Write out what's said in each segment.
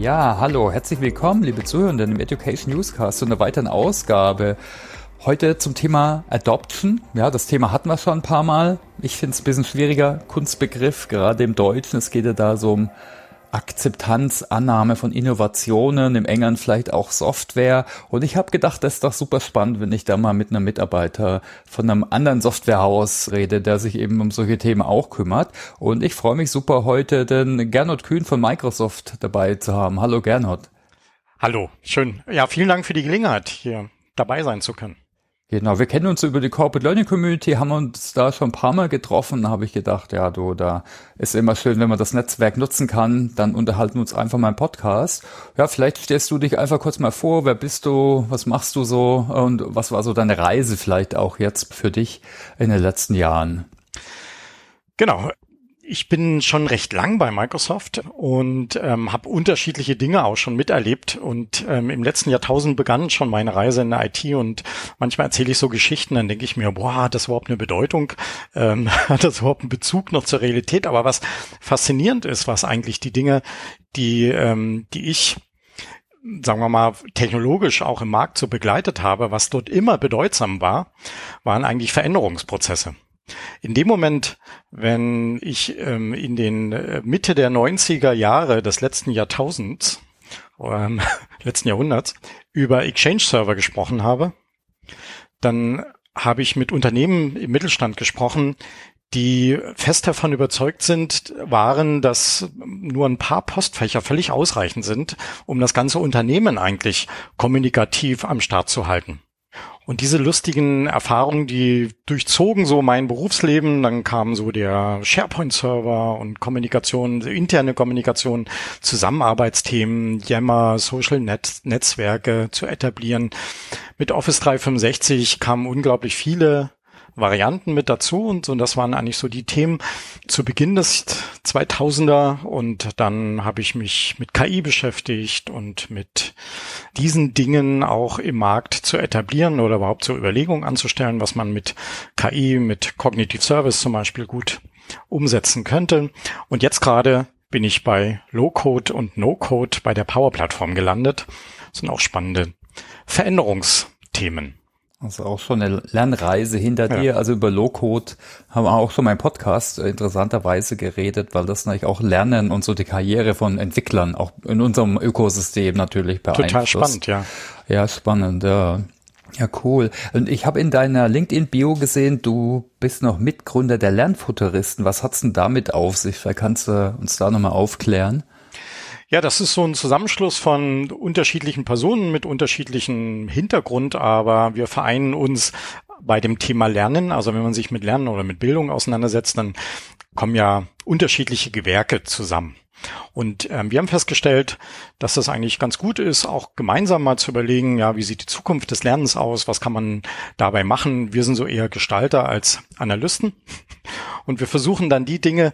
Ja, hallo, herzlich willkommen, liebe Zuhörenden im Education Newscast zu einer weiteren Ausgabe. Heute zum Thema Adoption. Ja, das Thema hatten wir schon ein paar Mal. Ich finde es ein bisschen schwieriger, Kunstbegriff, gerade im Deutschen. Es geht ja da so um Akzeptanz, Annahme von Innovationen, im Engern vielleicht auch Software. Und ich habe gedacht, das ist doch super spannend, wenn ich da mal mit einem Mitarbeiter von einem anderen Softwarehaus rede, der sich eben um solche Themen auch kümmert. Und ich freue mich super heute, den Gernot Kühn von Microsoft dabei zu haben. Hallo Gernot. Hallo, schön. Ja, vielen Dank für die Gelegenheit, hier dabei sein zu können. Genau, wir kennen uns über die Corporate Learning Community, haben uns da schon ein paar Mal getroffen, habe ich gedacht, ja, du, da ist immer schön, wenn man das Netzwerk nutzen kann, dann unterhalten wir uns einfach mal im Podcast. Ja, vielleicht stellst du dich einfach kurz mal vor, wer bist du, was machst du so und was war so deine Reise vielleicht auch jetzt für dich in den letzten Jahren? Genau, ich bin schon recht lang bei Microsoft und ähm, habe unterschiedliche Dinge auch schon miterlebt. Und ähm, im letzten Jahrtausend begann schon meine Reise in der IT und manchmal erzähle ich so Geschichten, dann denke ich mir, boah, hat das überhaupt eine Bedeutung? Ähm, hat das überhaupt einen Bezug noch zur Realität? Aber was faszinierend ist, was eigentlich die Dinge, die, ähm, die ich sagen wir mal, technologisch auch im Markt so begleitet habe, was dort immer bedeutsam war, waren eigentlich Veränderungsprozesse. In dem Moment, wenn ich ähm, in den äh, Mitte der 90er Jahre des letzten Jahrtausends, ähm, letzten Jahrhunderts, über Exchange-Server gesprochen habe, dann habe ich mit Unternehmen im Mittelstand gesprochen, die fest davon überzeugt sind, waren, dass nur ein paar Postfächer völlig ausreichend sind, um das ganze Unternehmen eigentlich kommunikativ am Start zu halten. Und diese lustigen Erfahrungen, die durchzogen so mein Berufsleben, dann kam so der SharePoint-Server und Kommunikation, interne Kommunikation, Zusammenarbeitsthemen, Yammer, Social Net Netzwerke zu etablieren. Mit Office 365 kamen unglaublich viele Varianten mit dazu und so, das waren eigentlich so die Themen zu Beginn des 2000er und dann habe ich mich mit KI beschäftigt und mit diesen Dingen auch im Markt zu etablieren oder überhaupt zur Überlegung anzustellen, was man mit KI, mit Cognitive Service zum Beispiel gut umsetzen könnte. Und jetzt gerade bin ich bei Low-Code und No-Code bei der Power-Plattform gelandet. Das sind auch spannende Veränderungsthemen. Also auch schon eine Lernreise hinter ja. dir. Also über Low-Code haben wir auch schon im Podcast interessanterweise geredet, weil das natürlich auch Lernen und so die Karriere von Entwicklern auch in unserem Ökosystem natürlich beeinflusst. Total spannend, ja. Ja, spannend, ja. Ja, cool. Und ich habe in deiner LinkedIn-Bio gesehen, du bist noch Mitgründer der Lernfuturisten. Was hat's denn damit auf sich? Vielleicht kannst du uns da nochmal aufklären. Ja, das ist so ein Zusammenschluss von unterschiedlichen Personen mit unterschiedlichem Hintergrund, aber wir vereinen uns bei dem Thema Lernen. Also wenn man sich mit Lernen oder mit Bildung auseinandersetzt, dann kommen ja unterschiedliche Gewerke zusammen. Und ähm, wir haben festgestellt, dass das eigentlich ganz gut ist, auch gemeinsam mal zu überlegen, ja, wie sieht die Zukunft des Lernens aus, was kann man dabei machen. Wir sind so eher Gestalter als Analysten und wir versuchen dann die Dinge,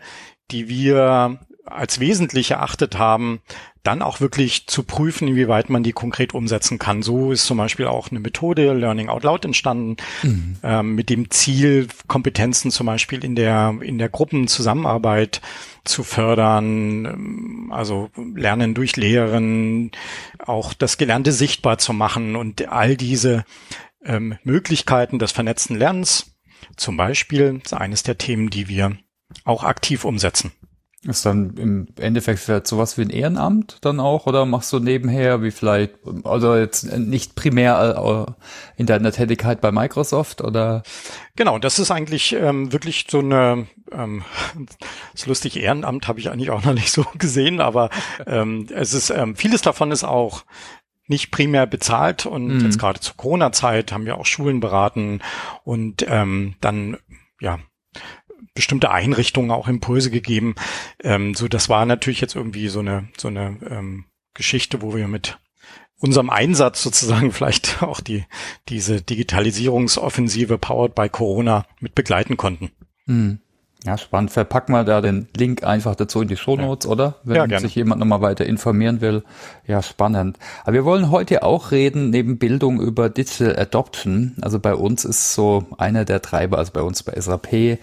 die wir als wesentlich erachtet haben, dann auch wirklich zu prüfen, inwieweit man die konkret umsetzen kann. So ist zum Beispiel auch eine Methode Learning Out Loud entstanden, mhm. ähm, mit dem Ziel, Kompetenzen zum Beispiel in der, in der Gruppenzusammenarbeit zu fördern, ähm, also Lernen durch Lehren, auch das Gelernte sichtbar zu machen und all diese ähm, Möglichkeiten des vernetzten Lernens zum Beispiel ist eines der Themen, die wir auch aktiv umsetzen. Ist dann im Endeffekt vielleicht sowas wie ein Ehrenamt dann auch oder machst du nebenher wie vielleicht, also jetzt nicht primär äh, in deiner Tätigkeit bei Microsoft oder? Genau, das ist eigentlich ähm, wirklich so eine, ähm, das lustige Ehrenamt habe ich eigentlich auch noch nicht so gesehen, aber ähm, es ist, ähm, vieles davon ist auch nicht primär bezahlt und mhm. jetzt gerade zur Corona-Zeit haben wir auch Schulen beraten und ähm, dann ja bestimmte Einrichtungen auch Impulse gegeben. Ähm, so, das war natürlich jetzt irgendwie so eine so eine ähm, Geschichte, wo wir mit unserem Einsatz sozusagen vielleicht auch die diese Digitalisierungsoffensive powered by Corona mit begleiten konnten. Hm. Ja, spannend. Verpacken wir da den Link einfach dazu in die Shownotes, ja. oder? Wenn ja, sich jemand nochmal weiter informieren will. Ja, spannend. Aber wir wollen heute auch reden, neben Bildung über Digital Adoption. Also bei uns ist so einer der Treiber, also bei uns bei SAP, äh,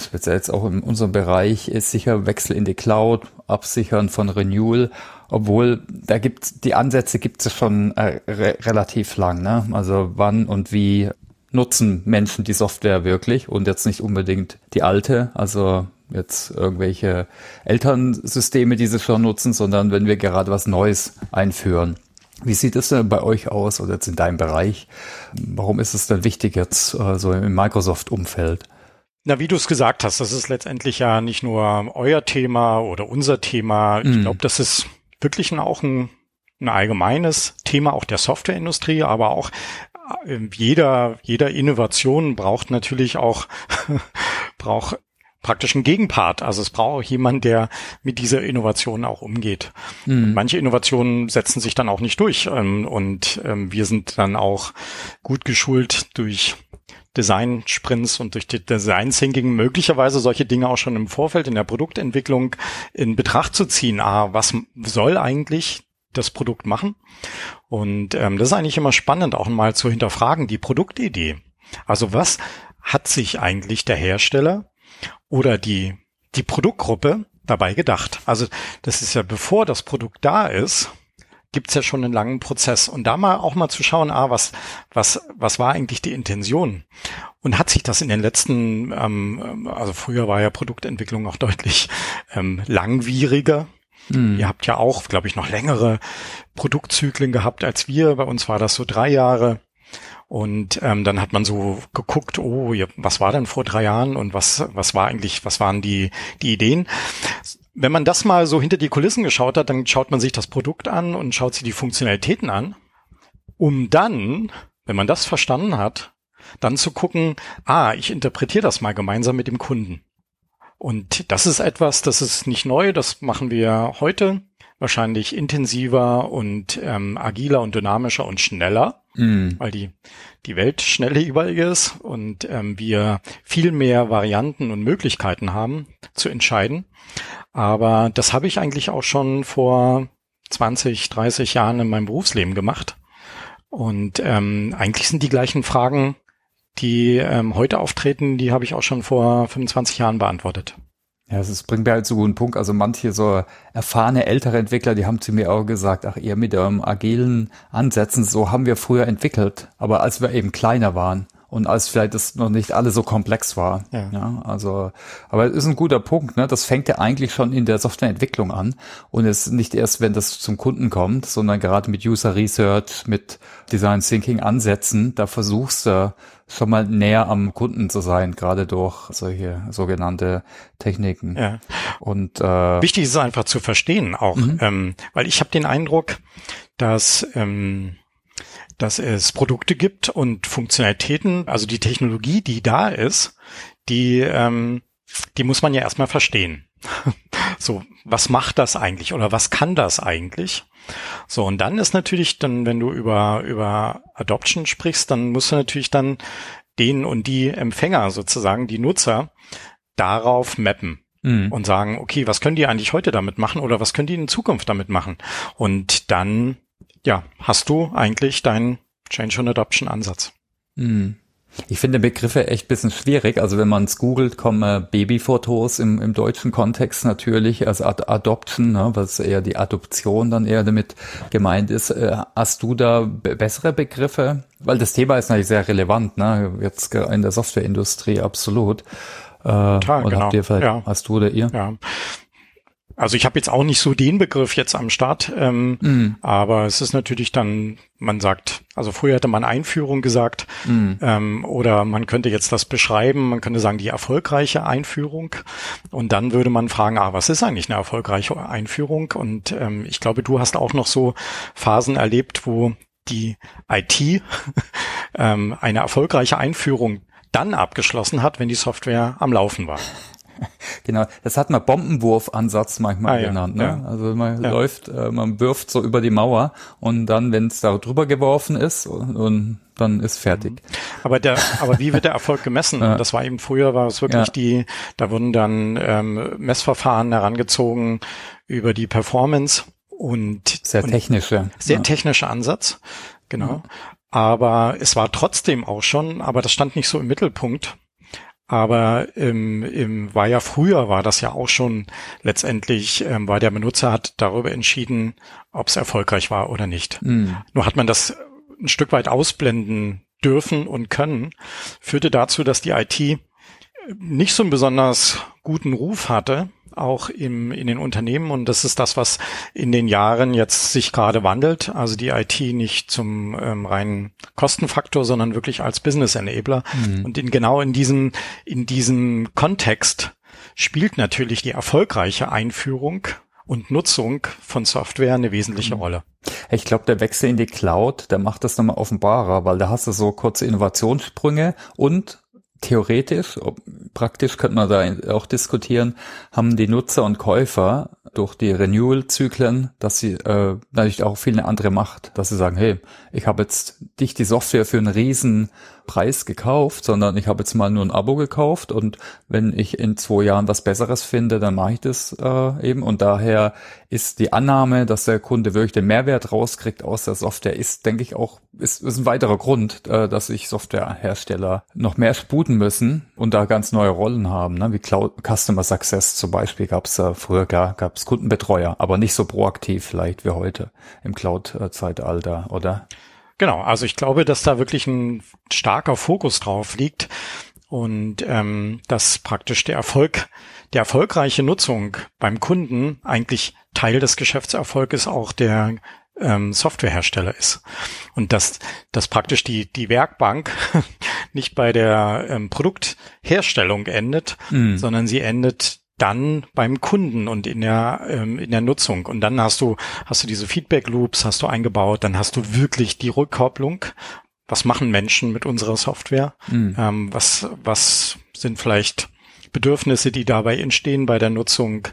speziell jetzt auch in unserem Bereich, ist sicher Wechsel in die Cloud, Absichern von Renewal. Obwohl, da gibt die Ansätze gibt es schon äh, re relativ lang. Ne? Also wann und wie nutzen Menschen die Software wirklich und jetzt nicht unbedingt die alte, also jetzt irgendwelche Elternsysteme, die sie schon nutzen, sondern wenn wir gerade was Neues einführen. Wie sieht es denn bei euch aus oder jetzt in deinem Bereich? Warum ist es denn wichtig jetzt äh, so im Microsoft-Umfeld? Na, wie du es gesagt hast, das ist letztendlich ja nicht nur euer Thema oder unser Thema. Ich mm. glaube, das ist wirklich auch ein, ein allgemeines Thema auch der Softwareindustrie, aber auch jeder, jeder Innovation braucht natürlich auch, braucht praktisch einen Gegenpart. Also es braucht auch jemanden, der mit dieser Innovation auch umgeht. Mhm. Manche Innovationen setzen sich dann auch nicht durch. Ähm, und ähm, wir sind dann auch gut geschult durch Design-Sprints und durch die Design-Thinking möglicherweise solche Dinge auch schon im Vorfeld in der Produktentwicklung in Betracht zu ziehen. Ah, was soll eigentlich das Produkt machen. Und ähm, das ist eigentlich immer spannend, auch mal zu hinterfragen, die Produktidee. Also was hat sich eigentlich der Hersteller oder die, die Produktgruppe dabei gedacht? Also das ist ja bevor das Produkt da ist, gibt's ja schon einen langen Prozess. Und da mal auch mal zu schauen, ah, was, was, was war eigentlich die Intention? Und hat sich das in den letzten, ähm, also früher war ja Produktentwicklung noch deutlich ähm, langwieriger. Mhm. Ihr habt ja auch, glaube ich, noch längere Produktzyklen gehabt als wir. Bei uns war das so drei Jahre. Und ähm, dann hat man so geguckt, oh, was war denn vor drei Jahren und was, was war eigentlich, was waren die, die Ideen? Wenn man das mal so hinter die Kulissen geschaut hat, dann schaut man sich das Produkt an und schaut sich die Funktionalitäten an, um dann, wenn man das verstanden hat, dann zu gucken, ah, ich interpretiere das mal gemeinsam mit dem Kunden. Und das ist etwas, das ist nicht neu, das machen wir heute wahrscheinlich intensiver und ähm, agiler und dynamischer und schneller, mm. weil die, die Welt schnell überall ist und ähm, wir viel mehr Varianten und Möglichkeiten haben zu entscheiden. Aber das habe ich eigentlich auch schon vor 20, 30 Jahren in meinem Berufsleben gemacht. Und ähm, eigentlich sind die gleichen Fragen die ähm, heute auftreten, die habe ich auch schon vor 25 Jahren beantwortet. Ja, es bringt mir halt so einen Punkt. Also manche so erfahrene ältere Entwickler, die haben zu mir auch gesagt, ach, ihr mit eurem agilen Ansätzen, so haben wir früher entwickelt, aber als wir eben kleiner waren und als vielleicht das noch nicht alle so komplex war. Ja. ja. also, aber es ist ein guter Punkt, ne? Das fängt ja eigentlich schon in der Softwareentwicklung an und es nicht erst, wenn das zum Kunden kommt, sondern gerade mit User Research, mit Design Thinking Ansätzen, da versuchst du schon mal näher am Kunden zu sein, gerade durch solche sogenannte Techniken. Ja. Und äh, wichtig ist einfach zu verstehen auch, mhm. ähm, weil ich habe den Eindruck, dass ähm, dass es Produkte gibt und Funktionalitäten, also die Technologie, die da ist, die, ähm, die muss man ja erstmal verstehen. so, was macht das eigentlich oder was kann das eigentlich? So, und dann ist natürlich dann, wenn du über, über Adoption sprichst, dann musst du natürlich dann den und die Empfänger sozusagen, die Nutzer, darauf mappen mhm. und sagen, okay, was können die eigentlich heute damit machen oder was können die in Zukunft damit machen? Und dann ja, hast du eigentlich deinen Change and Adoption Ansatz. Hm. Ich finde Begriffe echt bisschen schwierig. Also wenn man es googelt, kommen Babyfotos im, im deutschen Kontext natürlich als Ad Adoption, ne, was eher die Adoption dann eher damit gemeint ist. Äh, hast du da bessere Begriffe? Weil das Thema ist natürlich sehr relevant, ne? jetzt in der Softwareindustrie absolut. Äh, Total, oder genau. ihr ja. hast du oder ihr? Ja. Also ich habe jetzt auch nicht so den Begriff jetzt am Start, ähm, mm. aber es ist natürlich dann, man sagt, also früher hätte man Einführung gesagt mm. ähm, oder man könnte jetzt das beschreiben, man könnte sagen die erfolgreiche Einführung und dann würde man fragen, ah, was ist eigentlich eine erfolgreiche Einführung? Und ähm, ich glaube, du hast auch noch so Phasen erlebt, wo die IT ähm, eine erfolgreiche Einführung dann abgeschlossen hat, wenn die Software am Laufen war. Genau, das hat man Bombenwurfansatz manchmal Ah, ja, genannt. Ne? ja. Also man Ja. läuft, äh, man wirft so über die Mauer und dann, wenn es da drüber geworfen ist, und, und dann ist fertig. Aber der, aber wie wird der Erfolg gemessen? Ja. Das war eben früher war es wirklich Ja. die, da wurden dann ähm, Messverfahren herangezogen über die Performance und Sehr technische. sehr ja. technischer Ansatz, genau. Aber es war trotzdem auch schon, aber das stand nicht so im Mittelpunkt. Aber im, im, war ja früher, war das ja auch schon letztendlich, ähm, weil der Benutzer hat darüber entschieden, ob es erfolgreich war oder nicht. Mhm. Nur hat man das ein Stück weit ausblenden dürfen und können, führte dazu, dass die IT nicht so einen besonders guten Ruf hatte, auch im, in den Unternehmen. Und das ist das, was in den Jahren jetzt sich gerade wandelt. Also die IT nicht zum ähm, reinen Kostenfaktor, sondern wirklich als Business Enabler. Und in, genau in diesem, in diesem Kontext spielt natürlich die erfolgreiche Einführung und Nutzung von Software eine wesentliche Rolle. Ich glaube, der Wechsel in die Cloud, der macht das nochmal offenbarer, weil da hast du so kurze Innovationssprünge und theoretisch, praktisch könnte man da auch diskutieren, haben die Nutzer und Käufer durch die Renewal-Zyklen, dass sie äh, natürlich auch viel eine andere Macht, dass sie sagen, hey, ich habe jetzt nicht die Software für einen riesen Preis gekauft, sondern ich habe jetzt mal nur ein Abo gekauft und wenn ich in zwei Jahren was Besseres finde, dann mache ich das äh, eben und daher ist die Annahme, dass der Kunde wirklich den Mehrwert rauskriegt aus der Software, ist, denke ich, auch, ist, ist ein weiterer Grund, äh, dass sich Softwarehersteller noch mehr sputen müssen und da ganz neue Rollen haben, ne? wie Cloud Customer Success zum Beispiel gab es äh, früher, klar, gab es Kundenbetreuer, aber nicht so proaktiv vielleicht wie heute im Cloud-Zeitalter, oder? Genau, also ich glaube, dass da wirklich ein starker Fokus drauf liegt und ähm, dass praktisch der Erfolg, der erfolgreiche Nutzung beim Kunden eigentlich Teil des Geschäftserfolges auch der ähm, Softwarehersteller ist und dass, dass praktisch die, die Werkbank nicht bei der ähm, Produktherstellung endet, Mhm. sondern sie endet dann beim Kunden und in der ähm, in der Nutzung und dann hast du hast du diese Feedback Loops hast du eingebaut dann hast du wirklich die Rückkopplung was machen Menschen mit unserer Software Mhm. ähm, was was sind vielleicht Bedürfnisse die dabei entstehen bei der Nutzung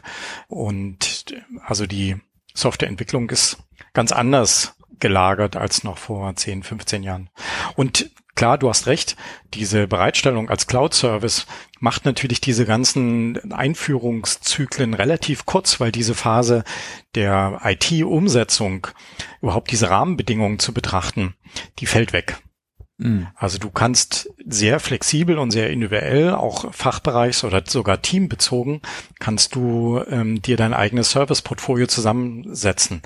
und also die Softwareentwicklung ist ganz anders gelagert als noch vor 10, 15 Jahren. Und klar, du hast recht, diese Bereitstellung als Cloud-Service macht natürlich diese ganzen Einführungszyklen relativ kurz, weil diese Phase der IT-Umsetzung, überhaupt diese Rahmenbedingungen zu betrachten, die fällt weg. Mhm. Also du kannst sehr flexibel und sehr individuell, auch fachbereichs- oder sogar teambezogen, kannst du ähm, dir dein eigenes Service-Portfolio zusammensetzen.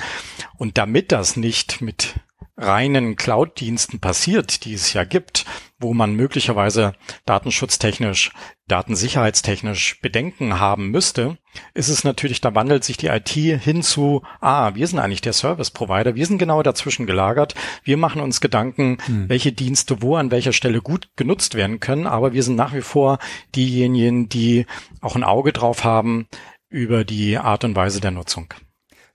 Und damit das nicht mit reinen Cloud-Diensten passiert, die es ja gibt, wo man möglicherweise datenschutztechnisch, datensicherheitstechnisch Bedenken haben müsste, ist es natürlich, da wandelt sich die IT hin zu, ah, wir sind eigentlich der Service-Provider, wir sind genau dazwischen gelagert, wir machen uns Gedanken, welche Dienste wo an welcher Stelle gut genutzt werden können, aber wir sind nach wie vor diejenigen, die auch ein Auge drauf haben über die Art und Weise der Nutzung.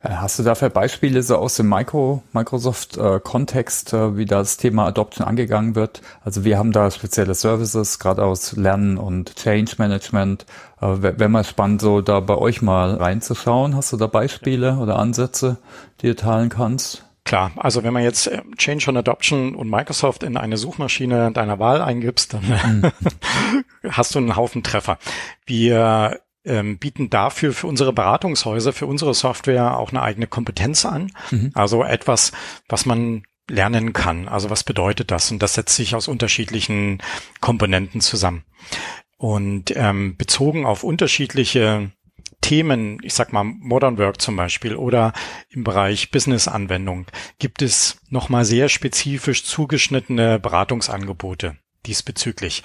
Äh, Hast du dafür Beispiele so aus dem Micro, Microsoft-Kontext, äh, wie das Thema Adoption angegangen wird? Also wir haben da spezielle Services, gerade aus Lernen und Change Management. Äh, Wäre mal spannend, so da bei euch mal reinzuschauen. Hast du da Beispiele oder Ansätze, die du teilen kannst? Klar, also wenn man jetzt äh, Change on Adoption und Microsoft in eine Suchmaschine deiner Wahl eingibst, dann hast du einen Haufen Treffer. Wir ähm, bieten dafür für unsere Beratungshäuser, für unsere Software auch eine eigene Kompetenz an. Also etwas, was man lernen kann. Also was bedeutet das? Und das setzt sich aus unterschiedlichen Komponenten zusammen. Und ähm, bezogen auf unterschiedliche Themen, ich sag mal Modern Work zum Beispiel oder im Bereich Business-Anwendung, gibt es nochmal sehr spezifisch zugeschnittene Beratungsangebote diesbezüglich.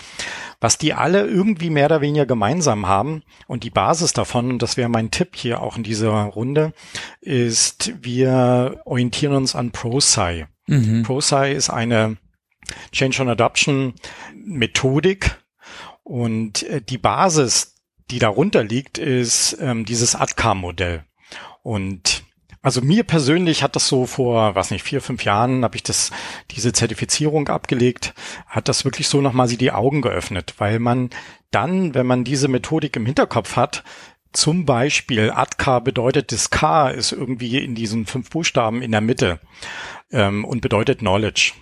Was die alle irgendwie mehr oder weniger gemeinsam haben und die Basis davon, und das wäre mein Tipp hier auch in dieser Runde, ist, wir orientieren uns an ProSci. ProSci ist eine Change on Adoption Methodik und äh, die Basis, die darunter liegt, ist ähm, dieses ADCAM-Modell. Und also mir persönlich hat das so vor, was nicht, vier, fünf Jahren habe ich das, diese Zertifizierung abgelegt, hat das wirklich so nochmal sie die Augen geöffnet, weil man dann, wenn man diese Methodik im Hinterkopf hat, zum Beispiel ATKA bedeutet, das K ist irgendwie in diesen fünf Buchstaben in der Mitte ähm, und bedeutet Knowledge.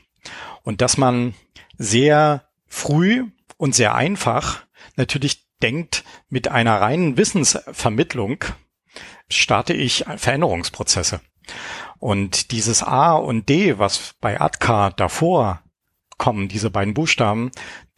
Und dass man sehr früh und sehr einfach natürlich denkt, mit einer reinen Wissensvermittlung starte ich Veränderungsprozesse. Und dieses A und D, was bei ATKA davor kommen, diese beiden Buchstaben,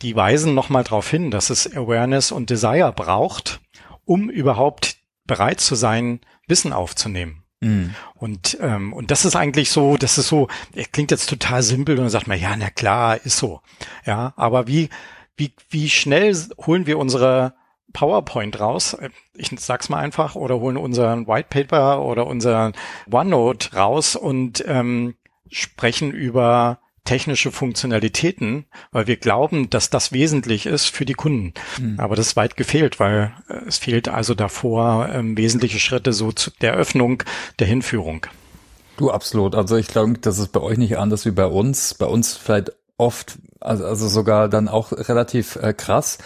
die weisen nochmal darauf hin, dass es Awareness und Desire braucht, um überhaupt bereit zu sein, Wissen aufzunehmen. Mhm. Und, ähm, und das ist eigentlich so, das ist so, klingt jetzt total simpel und dann sagt man, ja, na klar, ist so. Ja, aber wie, wie, wie schnell holen wir unsere PowerPoint raus, ich sag's mal einfach, oder holen unseren White Paper oder unseren OneNote raus und ähm, sprechen über technische Funktionalitäten, weil wir glauben, dass das wesentlich ist für die Kunden. Mhm. Aber das ist weit gefehlt, weil äh, es fehlt also davor ähm, wesentliche Schritte so zu der Öffnung, der Hinführung. Du absolut. Also ich glaube, das ist bei euch nicht anders wie bei uns. Bei uns vielleicht oft, also, also sogar dann auch relativ äh, krass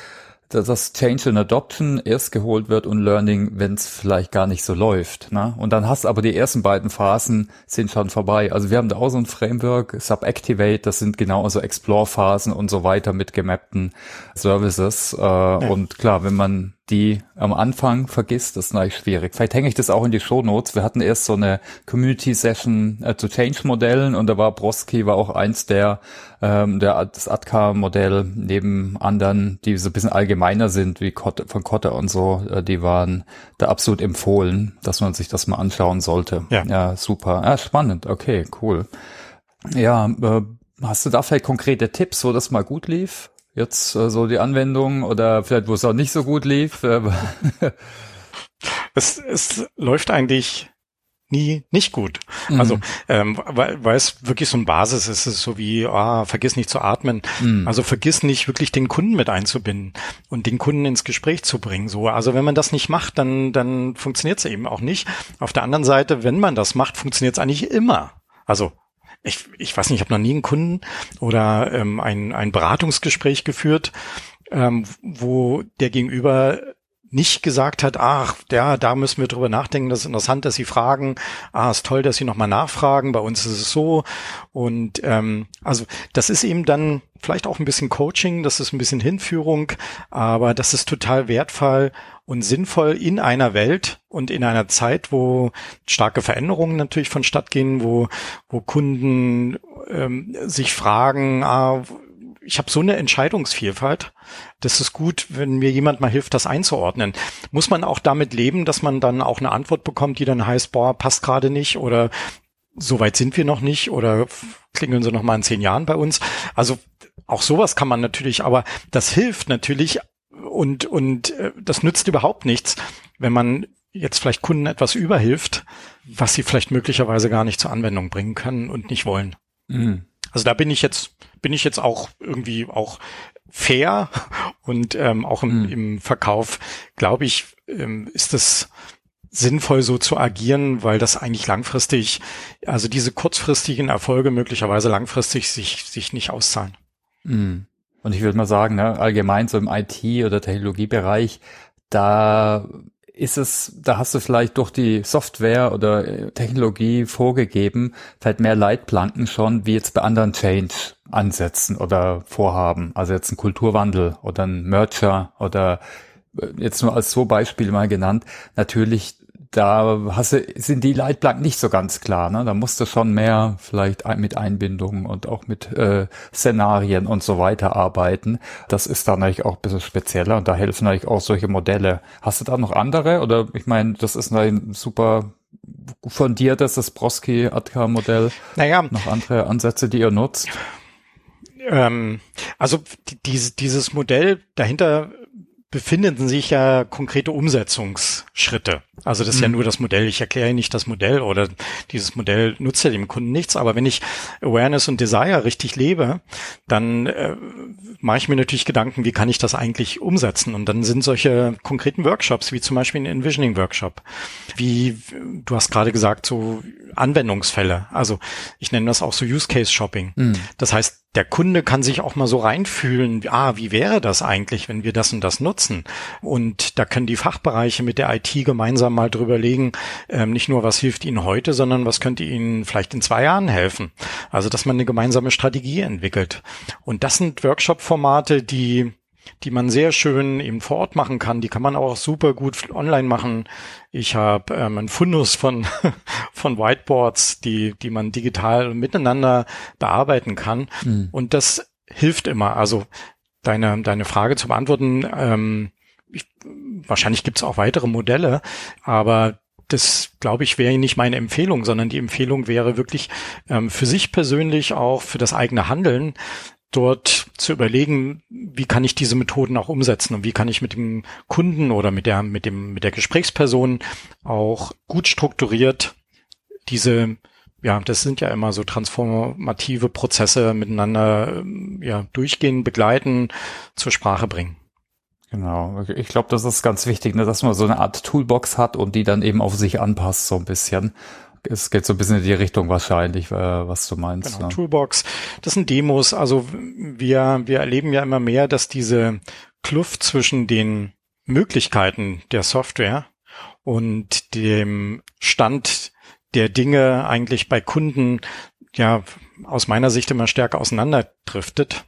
dass Change and Adoption erst geholt wird und Learning, wenn es vielleicht gar nicht so läuft. Ne? Und dann hast aber die ersten beiden Phasen sind schon vorbei. Also wir haben da auch so ein Framework, Subactivate, das sind genau so Explore-Phasen und so weiter mit gemappten Services. Äh, ja. Und klar, wenn man die am Anfang vergisst, das ist natürlich schwierig. Vielleicht hänge ich das auch in die Show Notes. Wir hatten erst so eine Community Session äh, zu Change Modellen und da war Broski war auch eins der, ähm, der das ATKA Modell neben anderen, die so ein bisschen allgemeiner sind, wie Kotte, von Kotte und so, äh, die waren da absolut empfohlen, dass man sich das mal anschauen sollte. Ja, ja super. Ja, spannend. Okay, cool. Ja, äh, hast du da vielleicht konkrete Tipps, wo das mal gut lief? Jetzt äh, so die Anwendung oder vielleicht wo es auch nicht so gut lief? Äh, es, es läuft eigentlich nie nicht gut. Mhm. Also ähm, weil, weil es wirklich so ein Basis ist, es ist so wie, ah, vergiss nicht zu atmen. Mhm. Also vergiss nicht wirklich den Kunden mit einzubinden und den Kunden ins Gespräch zu bringen. So, also wenn man das nicht macht, dann dann funktioniert es eben auch nicht. Auf der anderen Seite, wenn man das macht, funktioniert es eigentlich immer. Also ich, ich weiß nicht, ich habe noch nie einen Kunden oder ähm, ein, ein Beratungsgespräch geführt, ähm, wo der Gegenüber nicht gesagt hat, ach, ja, da müssen wir drüber nachdenken, das ist interessant, dass Sie fragen, ah, ist toll, dass Sie nochmal nachfragen, bei uns ist es so. Und ähm, also das ist eben dann vielleicht auch ein bisschen Coaching, das ist ein bisschen Hinführung, aber das ist total wertvoll und sinnvoll in einer Welt und in einer Zeit, wo starke Veränderungen natürlich vonstatt gehen, wo, wo Kunden ähm, sich fragen, ah, ich habe so eine Entscheidungsvielfalt. Das ist gut, wenn mir jemand mal hilft, das einzuordnen. Muss man auch damit leben, dass man dann auch eine Antwort bekommt, die dann heißt, boah, passt gerade nicht oder so weit sind wir noch nicht oder klingeln sie noch mal in zehn Jahren bei uns. Also auch sowas kann man natürlich, aber das hilft natürlich und, und äh, das nützt überhaupt nichts, wenn man jetzt vielleicht Kunden etwas überhilft, was sie vielleicht möglicherweise gar nicht zur Anwendung bringen können und nicht wollen. Mhm. Also da bin ich jetzt, bin ich jetzt auch irgendwie auch fair und ähm, auch im, mhm. im Verkauf, glaube ich, ähm, ist es sinnvoll so zu agieren, weil das eigentlich langfristig, also diese kurzfristigen Erfolge möglicherweise langfristig sich, sich nicht auszahlen. Mhm. Und ich würde mal sagen, ne, allgemein so im IT- oder Technologiebereich, da ist es, da hast du vielleicht durch die Software oder äh, Technologie vorgegeben, vielleicht mehr Leitplanken schon, wie jetzt bei anderen Change-Ansätzen oder Vorhaben. Also jetzt ein Kulturwandel oder ein Merger oder äh, jetzt nur als so Beispiel mal genannt. Natürlich da hast du, sind die Leitplanken nicht so ganz klar. Ne? Da musst du schon mehr vielleicht mit Einbindungen und auch mit äh, Szenarien und so weiter arbeiten. Das ist dann natürlich auch ein bisschen spezieller und da helfen natürlich auch solche Modelle. Hast du da noch andere? Oder ich meine, das ist ein super fundiertes, das Broski-Atka-Modell. Naja. Noch andere Ansätze, die ihr nutzt? Ähm, also die, dieses Modell dahinter befinden sich ja konkrete Umsetzungsschritte. Also das ist mhm. ja nur das Modell. Ich erkläre nicht das Modell oder dieses Modell nutzt ja dem Kunden nichts. Aber wenn ich Awareness und Desire richtig lebe, dann äh, mache ich mir natürlich Gedanken, wie kann ich das eigentlich umsetzen? Und dann sind solche konkreten Workshops, wie zum Beispiel ein Envisioning Workshop, wie du hast gerade gesagt, so Anwendungsfälle. Also ich nenne das auch so Use Case Shopping. Mhm. Das heißt, der Kunde kann sich auch mal so reinfühlen, ah, wie wäre das eigentlich, wenn wir das und das nutzen? Und da können die Fachbereiche mit der IT gemeinsam mal drüber legen, ähm, nicht nur, was hilft Ihnen heute, sondern was könnte Ihnen vielleicht in zwei Jahren helfen? Also, dass man eine gemeinsame Strategie entwickelt. Und das sind Workshop-Formate, die die man sehr schön eben vor Ort machen kann. Die kann man auch super gut online machen. Ich habe ähm, ein Fundus von, von Whiteboards, die, die man digital miteinander bearbeiten kann. Mhm. Und das hilft immer. Also deine, deine Frage zu beantworten, ähm, ich, wahrscheinlich gibt es auch weitere Modelle, aber das, glaube ich, wäre nicht meine Empfehlung, sondern die Empfehlung wäre wirklich ähm, für sich persönlich auch für das eigene Handeln dort zu überlegen, wie kann ich diese Methoden auch umsetzen und wie kann ich mit dem Kunden oder mit der, mit dem, mit der Gesprächsperson auch gut strukturiert diese, ja, das sind ja immer so transformative Prozesse miteinander, ähm, ja, durchgehen, begleiten, zur Sprache bringen. Genau. Ich glaube, das ist ganz wichtig, ne, dass man so eine Art Toolbox hat und die dann eben auf sich anpasst, so ein bisschen es geht so ein bisschen in die Richtung wahrscheinlich, äh, was du meinst. Genau, ja. Toolbox. Das sind Demos. Also wir, wir erleben ja immer mehr, dass diese Kluft zwischen den Möglichkeiten der Software und dem Stand der Dinge eigentlich bei Kunden ja aus meiner Sicht immer stärker auseinanderdriftet.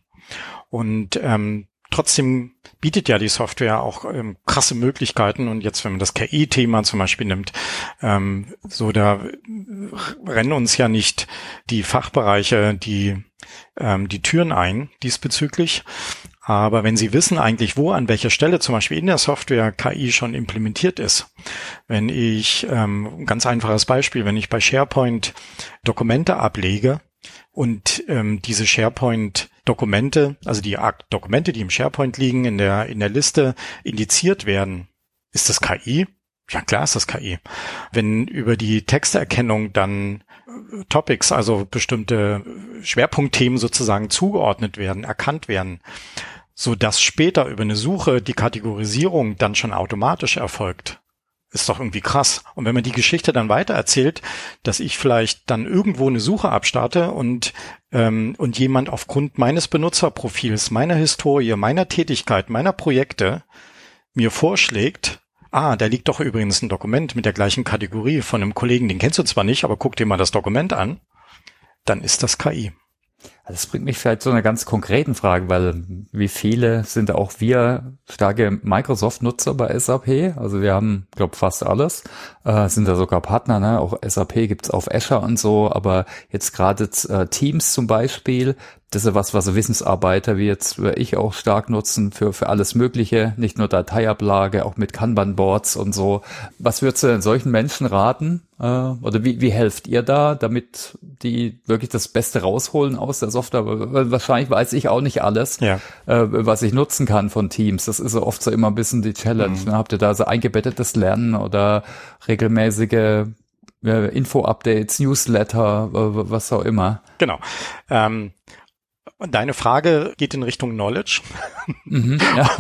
Und ähm, trotzdem bietet ja die Software auch ähm, krasse Möglichkeiten. Und jetzt, wenn man das KI-Thema zum Beispiel nimmt, ähm, so da rennen uns ja nicht die Fachbereiche die ähm, die Türen ein diesbezüglich. Aber wenn Sie wissen eigentlich, wo an welcher Stelle zum Beispiel in der Software KI schon implementiert ist, wenn ich, ähm, ganz einfaches Beispiel, wenn ich bei SharePoint Dokumente ablege, und ähm, diese SharePoint-Dokumente, also die Dokumente, die im SharePoint liegen, in der, in der Liste indiziert werden, ist das KI? Ja, klar ist das KI. Wenn über die Texterkennung dann äh, Topics, also bestimmte Schwerpunktthemen sozusagen zugeordnet werden, erkannt werden, so dass später über eine Suche die Kategorisierung dann schon automatisch erfolgt, ist doch irgendwie krass. Und wenn man die Geschichte dann weiter erzählt, dass ich vielleicht dann irgendwo eine Suche abstarte und, ähm, und jemand aufgrund meines Benutzerprofils, meiner Historie, meiner Tätigkeit, meiner Projekte mir vorschlägt, ah, da liegt doch übrigens ein Dokument mit der gleichen Kategorie von einem Kollegen, den kennst du zwar nicht, aber guck dir mal das Dokument an, dann ist das KI. Also das bringt mich vielleicht zu einer ganz konkreten Frage, weil wie viele sind auch wir starke Microsoft-Nutzer bei SAP? Also wir haben, glaube fast alles, äh, sind da sogar Partner, ne? auch SAP gibt's auf Azure und so, aber jetzt gerade äh, Teams zum Beispiel, das ist was, was Wissensarbeiter wie jetzt ich auch stark nutzen für, für alles Mögliche, nicht nur Dateiablage, auch mit Kanban-Boards und so. Was würdest du denn solchen Menschen raten? Äh, oder wie, wie helft ihr da, damit die wirklich das Beste rausholen aus der Software? Wahrscheinlich weiß ich auch nicht alles, ja. äh, was ich nutzen kann von Teams. Das ist so oft so immer ein bisschen die Challenge. Mhm. Ne? Habt ihr da so eingebettetes Lernen oder regelmäßige äh, Info-Updates, Newsletter, was auch immer? Genau. Ähm und deine Frage geht in Richtung Knowledge. Mhm, ja.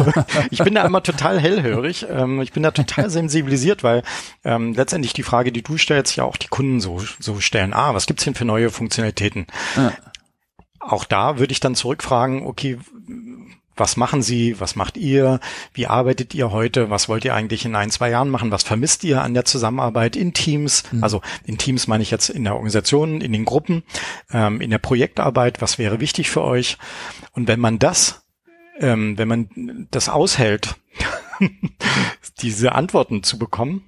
ich bin da immer total hellhörig. Ähm, ich bin da total sensibilisiert, weil ähm, letztendlich die Frage, die du stellst, ja auch die Kunden so, so stellen. Ah, was gibt's denn für neue Funktionalitäten? Ja. Auch da würde ich dann zurückfragen, okay, was machen Sie, was macht ihr, wie arbeitet ihr heute, was wollt ihr eigentlich in ein, zwei Jahren machen, was vermisst ihr an der Zusammenarbeit in Teams, mhm. also in Teams meine ich jetzt in der Organisation, in den Gruppen, ähm, in der Projektarbeit, was wäre wichtig für euch. Und wenn man das, ähm, wenn man das aushält, diese Antworten zu bekommen,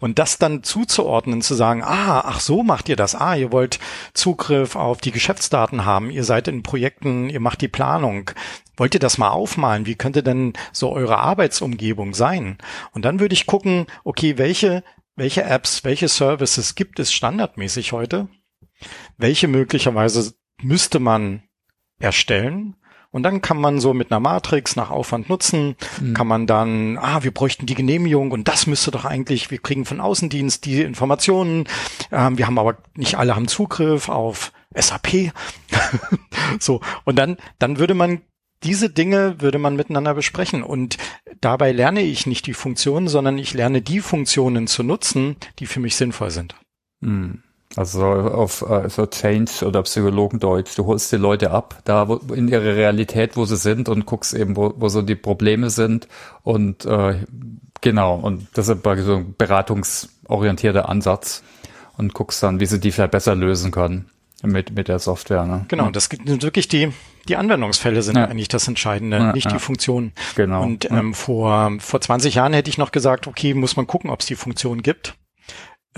und das dann zuzuordnen, zu sagen, ah, ach so macht ihr das, ah, ihr wollt Zugriff auf die Geschäftsdaten haben, ihr seid in Projekten, ihr macht die Planung. Wollt ihr das mal aufmalen? Wie könnte denn so eure Arbeitsumgebung sein? Und dann würde ich gucken, okay, welche, welche Apps, welche Services gibt es standardmäßig heute? Welche möglicherweise müsste man erstellen? Und dann kann man so mit einer Matrix nach Aufwand nutzen, mhm. kann man dann, ah, wir bräuchten die Genehmigung und das müsste doch eigentlich, wir kriegen von Außendienst die Informationen, ähm, wir haben aber nicht alle haben Zugriff auf SAP. so, und dann, dann würde man diese Dinge würde man miteinander besprechen und dabei lerne ich nicht die Funktionen, sondern ich lerne die Funktionen zu nutzen, die für mich sinnvoll sind. Mhm. Also auf äh, so Change oder Psychologendeutsch, du holst die Leute ab, da wo, in ihre Realität, wo sie sind und guckst eben, wo, wo so die Probleme sind und äh, genau, und das ist so ein beratungsorientierter Ansatz und guckst dann, wie sie die vielleicht besser lösen können mit, mit der Software. Ne? Genau, das sind wirklich die, die Anwendungsfälle sind ja. eigentlich das Entscheidende, ja, nicht ja. die Funktionen. Genau. Und ähm, vor, vor 20 Jahren hätte ich noch gesagt, okay, muss man gucken, ob es die Funktion gibt.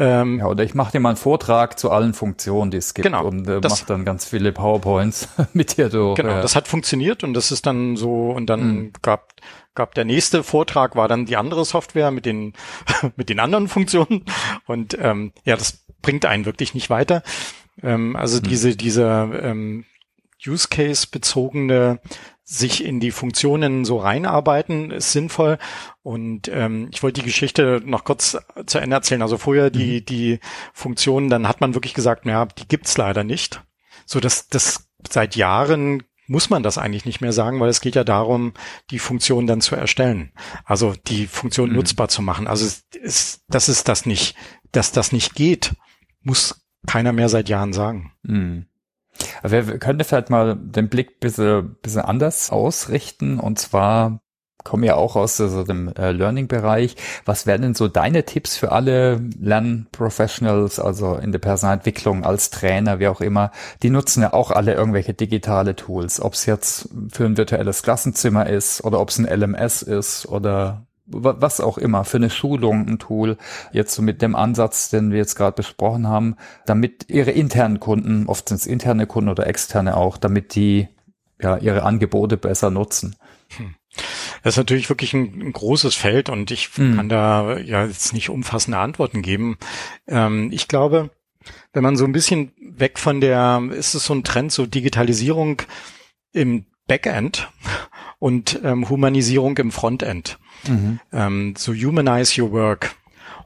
Ähm, ja, oder ich mache dir mal einen Vortrag zu allen Funktionen, die es gibt genau, und äh, mach dann ganz viele PowerPoints mit dir durch. Genau, äh, das hat funktioniert und das ist dann so und dann mhm. gab gab der nächste Vortrag war dann die andere Software mit den mit den anderen Funktionen und ähm, ja, das bringt einen wirklich nicht weiter. Ähm, also mhm. diese diese ähm, Use Case bezogene sich in die Funktionen so reinarbeiten, ist sinnvoll. Und ähm, ich wollte die Geschichte noch kurz zu Ende erzählen. Also vorher die, mhm. die Funktionen, dann hat man wirklich gesagt, ja, die gibt's leider nicht. So dass das seit Jahren muss man das eigentlich nicht mehr sagen, weil es geht ja darum, die Funktion dann zu erstellen. Also die Funktion mhm. nutzbar zu machen. Also es ist, das ist das nicht, dass das nicht geht, muss keiner mehr seit Jahren sagen. Mhm. Wir können vielleicht mal den Blick bisschen, bisschen anders ausrichten und zwar kommen ja auch aus so dem äh, Learning-Bereich. Was wären denn so deine Tipps für alle Lernprofessionals, also in der Personalentwicklung als Trainer, wie auch immer? Die nutzen ja auch alle irgendwelche digitale Tools, ob es jetzt für ein virtuelles Klassenzimmer ist oder ob es ein LMS ist oder was auch immer, für eine Schulung ein Tool, jetzt so mit dem Ansatz, den wir jetzt gerade besprochen haben, damit ihre internen Kunden, oft sind es interne Kunden oder externe auch, damit die ja ihre Angebote besser nutzen. Hm. Das ist natürlich wirklich ein, ein großes Feld und ich hm. kann da ja jetzt nicht umfassende Antworten geben. Ähm, ich glaube, wenn man so ein bisschen weg von der, ist es so ein Trend, so Digitalisierung im Backend und ähm, Humanisierung im Frontend. Mhm. Ähm, so humanize your work.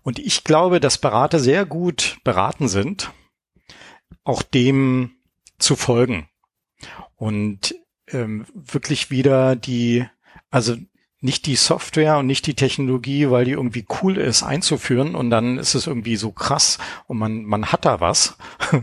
Und ich glaube, dass Berater sehr gut beraten sind, auch dem zu folgen und ähm, wirklich wieder die, also nicht die Software und nicht die Technologie, weil die irgendwie cool ist einzuführen und dann ist es irgendwie so krass und man, man hat da was,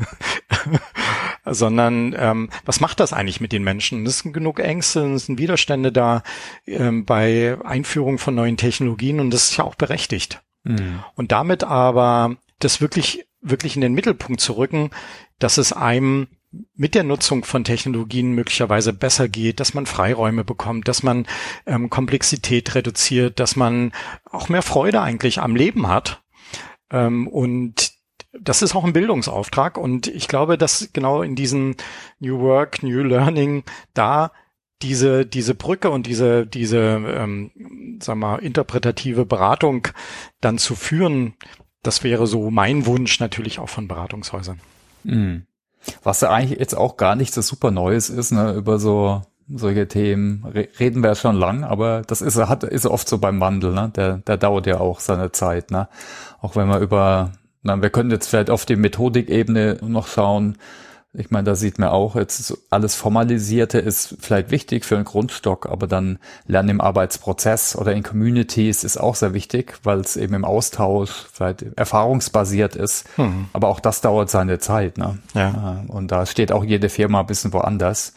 sondern ähm, was macht das eigentlich mit den Menschen? Es sind genug Ängste, es sind Widerstände da ähm, bei Einführung von neuen Technologien und das ist ja auch berechtigt. Mhm. Und damit aber das wirklich, wirklich in den Mittelpunkt zu rücken, dass es einem mit der Nutzung von Technologien möglicherweise besser geht, dass man Freiräume bekommt, dass man ähm, Komplexität reduziert, dass man auch mehr Freude eigentlich am Leben hat. Ähm, und das ist auch ein Bildungsauftrag. Und ich glaube, dass genau in diesem New Work, New Learning da diese, diese Brücke und diese, diese, ähm, sag mal, interpretative Beratung dann zu führen, das wäre so mein Wunsch natürlich auch von Beratungshäusern. Mhm. Was ja eigentlich jetzt auch gar nicht so super Neues ist, ne, über so solche Themen reden wir schon lang, aber das ist, hat, ist oft so beim Wandel, ne? Der, der dauert ja auch seine Zeit, ne? Auch wenn wir über, na, wir können jetzt vielleicht auf die Methodikebene noch schauen, ich meine, da sieht man auch, jetzt alles Formalisierte ist vielleicht wichtig für einen Grundstock, aber dann Lernen im Arbeitsprozess oder in Communities ist auch sehr wichtig, weil es eben im Austausch vielleicht erfahrungsbasiert ist. Mhm. Aber auch das dauert seine Zeit. Ne? Ja. Und da steht auch jede Firma ein bisschen woanders.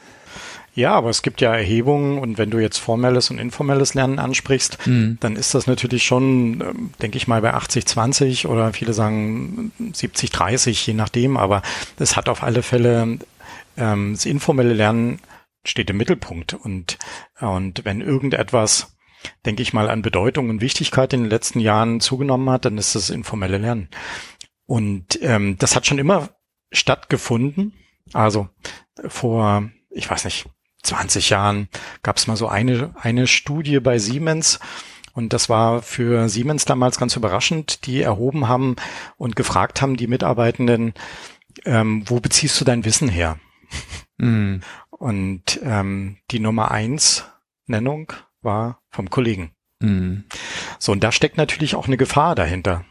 Ja, aber es gibt ja Erhebungen und wenn du jetzt formelles und informelles Lernen ansprichst, mhm. dann ist das natürlich schon, ähm, denke ich mal, bei 80-20 oder viele sagen 70-30, je nachdem, aber es hat auf alle Fälle ähm, das informelle Lernen steht im Mittelpunkt und, und wenn irgendetwas, denke ich mal, an Bedeutung und Wichtigkeit in den letzten Jahren zugenommen hat, dann ist das informelle Lernen. Und ähm, das hat schon immer stattgefunden. Also vor, ich weiß nicht, 20 Jahren gab es mal so eine, eine Studie bei Siemens. Und das war für Siemens damals ganz überraschend, die erhoben haben und gefragt haben, die Mitarbeitenden, ähm, wo beziehst du dein Wissen her? Mm. Und ähm, die Nummer eins Nennung war vom Kollegen. Mhm. So, und da steckt natürlich auch eine Gefahr dahinter.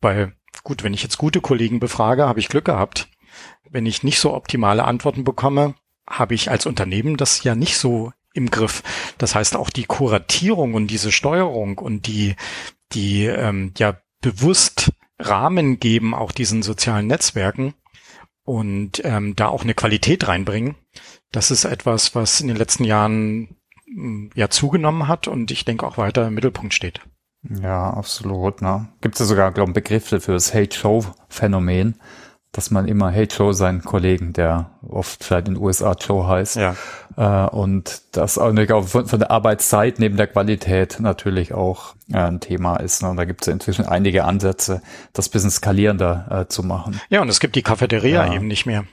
Weil, gut, wenn ich jetzt gute Kollegen befrage, habe ich Glück gehabt. Wenn ich nicht so optimale Antworten bekomme, habe ich als Unternehmen das ja nicht so im Griff. Das heißt, auch die Kuratierung und diese Steuerung und die, die ähm, ja bewusst Rahmen geben, auch diesen sozialen Netzwerken und ähm, da auch eine Qualität reinbringen, das ist etwas, was in den letzten Jahren mm, ja zugenommen hat und ich denke auch weiter im Mittelpunkt steht. Ja, absolut. Ne? Gibt es ja sogar, glaube ich, Begriffe für das Hate-Show-Phänomen dass man immer Hey Joe seinen Kollegen, der oft vielleicht in den USA Joe heißt, ja. äh, und das auch von, von der Arbeitszeit neben der Qualität natürlich auch äh, ein Thema ist. Ne? Und da gibt es ja inzwischen einige Ansätze, das bisschen skalierender äh, zu machen. Ja, und es gibt die Cafeteria ja. eben nicht mehr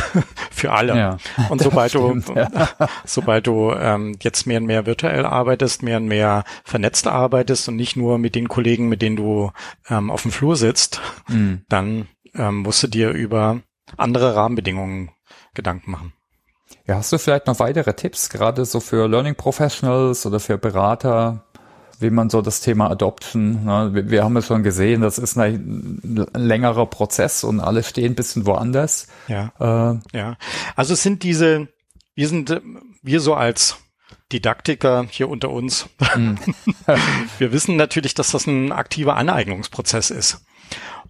für alle. Ja, und sobald stimmt, du, sobald du ähm, jetzt mehr und mehr virtuell arbeitest, mehr und mehr vernetzt arbeitest und nicht nur mit den Kollegen, mit denen du ähm, auf dem Flur sitzt, mhm. dann ähm, musst du dir über andere Rahmenbedingungen Gedanken machen. Ja, hast du vielleicht noch weitere Tipps, gerade so für Learning Professionals oder für Berater, wie man so das Thema Adoption, ne, wir, wir, haben es schon gesehen, das ist ein, längerer Prozess und alle stehen ein bisschen woanders. Ja. Äh, ja. Also es sind diese, wir sind, wir so als Didaktiker hier unter uns, mhm. wir wissen natürlich, dass das ein aktiver Aneignungsprozess ist.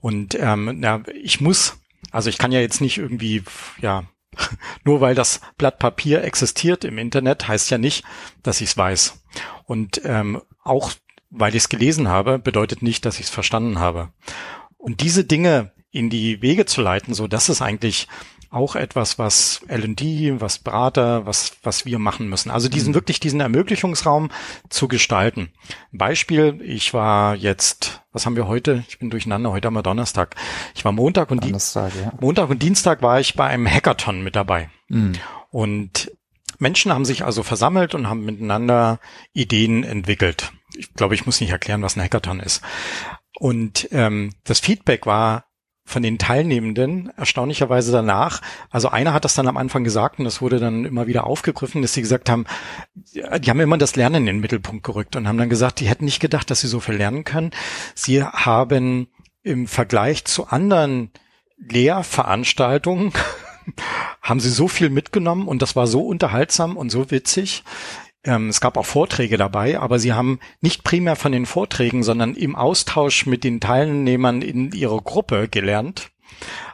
Und ähm, ja, ich muss, also ich kann ja jetzt nicht irgendwie, ja, nur weil das Blatt Papier existiert im Internet, heißt ja nicht, dass ich es weiß. Und ähm, auch weil ich es gelesen habe, bedeutet nicht, dass ich es verstanden habe. Und diese Dinge in die Wege zu leiten, so das ist eigentlich auch etwas, was L&D, was Berater, was, was wir machen müssen. Also diesen, mhm. wirklich diesen Ermöglichungsraum zu gestalten. Beispiel, ich war jetzt, was haben wir heute? Ich bin durcheinander, heute haben wir Donnerstag. Ich war Montag und, Donnerstag, ja. Montag und Dienstag war ich bei einem Hackathon mit dabei. Mhm. Und Menschen haben sich also versammelt und haben miteinander Ideen entwickelt. Ich glaube, ich muss nicht erklären, was ein Hackathon ist. Und ähm, das Feedback war von den Teilnehmenden erstaunlicherweise danach, also einer hat das dann am Anfang gesagt und das wurde dann immer wieder aufgegriffen, dass sie gesagt haben, die haben immer das Lernen in den Mittelpunkt gerückt und haben dann gesagt, die hätten nicht gedacht, dass sie so viel lernen können. Sie haben im Vergleich zu anderen Lehrveranstaltungen haben sie so viel mitgenommen und das war so unterhaltsam und so witzig, ähm, es gab auch Vorträge dabei, aber sie haben nicht primär von den Vorträgen, sondern im Austausch mit den Teilnehmern in ihrer Gruppe gelernt.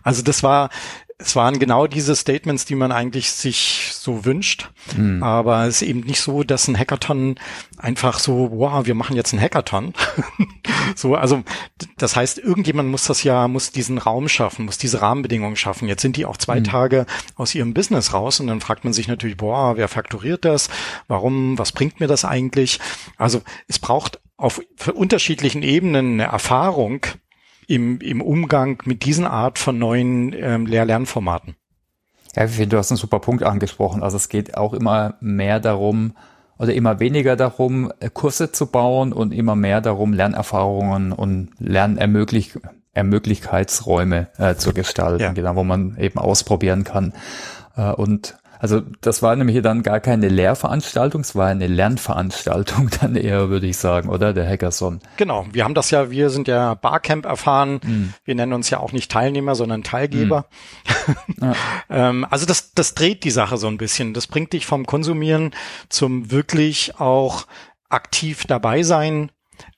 Also das war es waren genau diese Statements, die man eigentlich sich so wünscht. Mhm. Aber es ist eben nicht so, dass ein Hackathon einfach so, wow, wir machen jetzt ein Hackathon. so, also das heißt, irgendjemand muss das ja, muss diesen Raum schaffen, muss diese Rahmenbedingungen schaffen. Jetzt sind die auch zwei mhm. Tage aus ihrem Business raus und dann fragt man sich natürlich, boah, wer fakturiert das? Warum? Was bringt mir das eigentlich? Also es braucht auf unterschiedlichen Ebenen eine Erfahrung, im, im Umgang mit diesen Art von neuen ähm, Lehr-Lernformaten. Ja, ich finde, du hast einen super Punkt angesprochen. Also es geht auch immer mehr darum, oder immer weniger darum, Kurse zu bauen und immer mehr darum, Lernerfahrungen und Lernermöglichkeitsräume äh, zu gestalten, ja. genau, wo man eben ausprobieren kann. Äh, und also das war nämlich dann gar keine Lehrveranstaltung, es war eine Lernveranstaltung dann eher, würde ich sagen, oder? Der Hackathon. Genau, wir haben das ja, wir sind ja Barcamp erfahren. Mhm. Wir nennen uns ja auch nicht Teilnehmer, sondern Teilgeber. Mhm. Ja. ähm, also das, das dreht die Sache so ein bisschen. Das bringt dich vom Konsumieren zum wirklich auch aktiv dabei sein,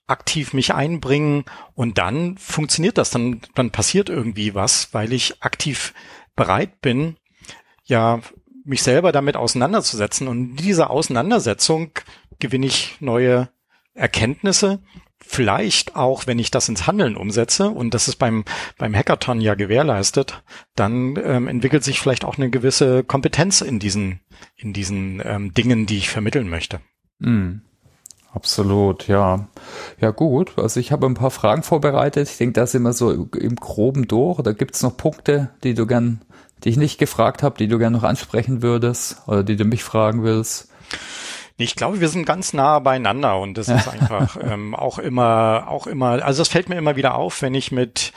aktiv mich einbringen und dann funktioniert das, dann, dann passiert irgendwie was, weil ich aktiv bereit bin, ja, mich selber damit auseinanderzusetzen. Und in dieser Auseinandersetzung gewinne ich neue Erkenntnisse. Vielleicht auch, wenn ich das ins Handeln umsetze, und das ist beim, beim Hackathon ja gewährleistet, dann ähm, entwickelt sich vielleicht auch eine gewisse Kompetenz in diesen, in diesen ähm, Dingen, die ich vermitteln möchte. Mm. Absolut, ja. Ja gut, also ich habe ein paar Fragen vorbereitet. Ich denke, da sind wir so im Groben durch. Oder gibt es noch Punkte, die du gern die ich nicht gefragt habe, die du gerne noch ansprechen würdest oder die du mich fragen willst? Ich glaube, wir sind ganz nah beieinander und das ist einfach ähm, auch immer, auch immer, also das fällt mir immer wieder auf, wenn ich mit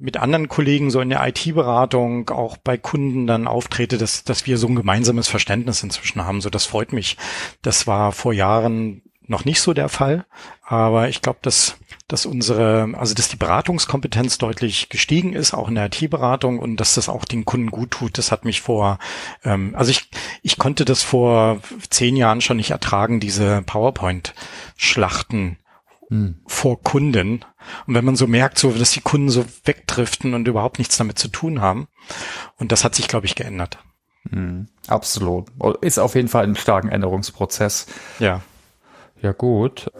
mit anderen Kollegen so in der IT-Beratung, auch bei Kunden dann auftrete, dass, dass wir so ein gemeinsames Verständnis inzwischen haben. So, das freut mich. Das war vor Jahren noch nicht so der Fall, aber ich glaube, dass dass unsere, also dass die Beratungskompetenz deutlich gestiegen ist, auch in der IT-Beratung und dass das auch den Kunden gut tut. Das hat mich vor, ähm, also ich, ich konnte das vor zehn Jahren schon nicht ertragen, diese PowerPoint-Schlachten hm. vor Kunden. Und wenn man so merkt, so, dass die Kunden so wegdriften und überhaupt nichts damit zu tun haben. Und das hat sich, glaube ich, geändert. Hm, absolut. Ist auf jeden Fall ein starken Änderungsprozess. Ja. Ja, gut.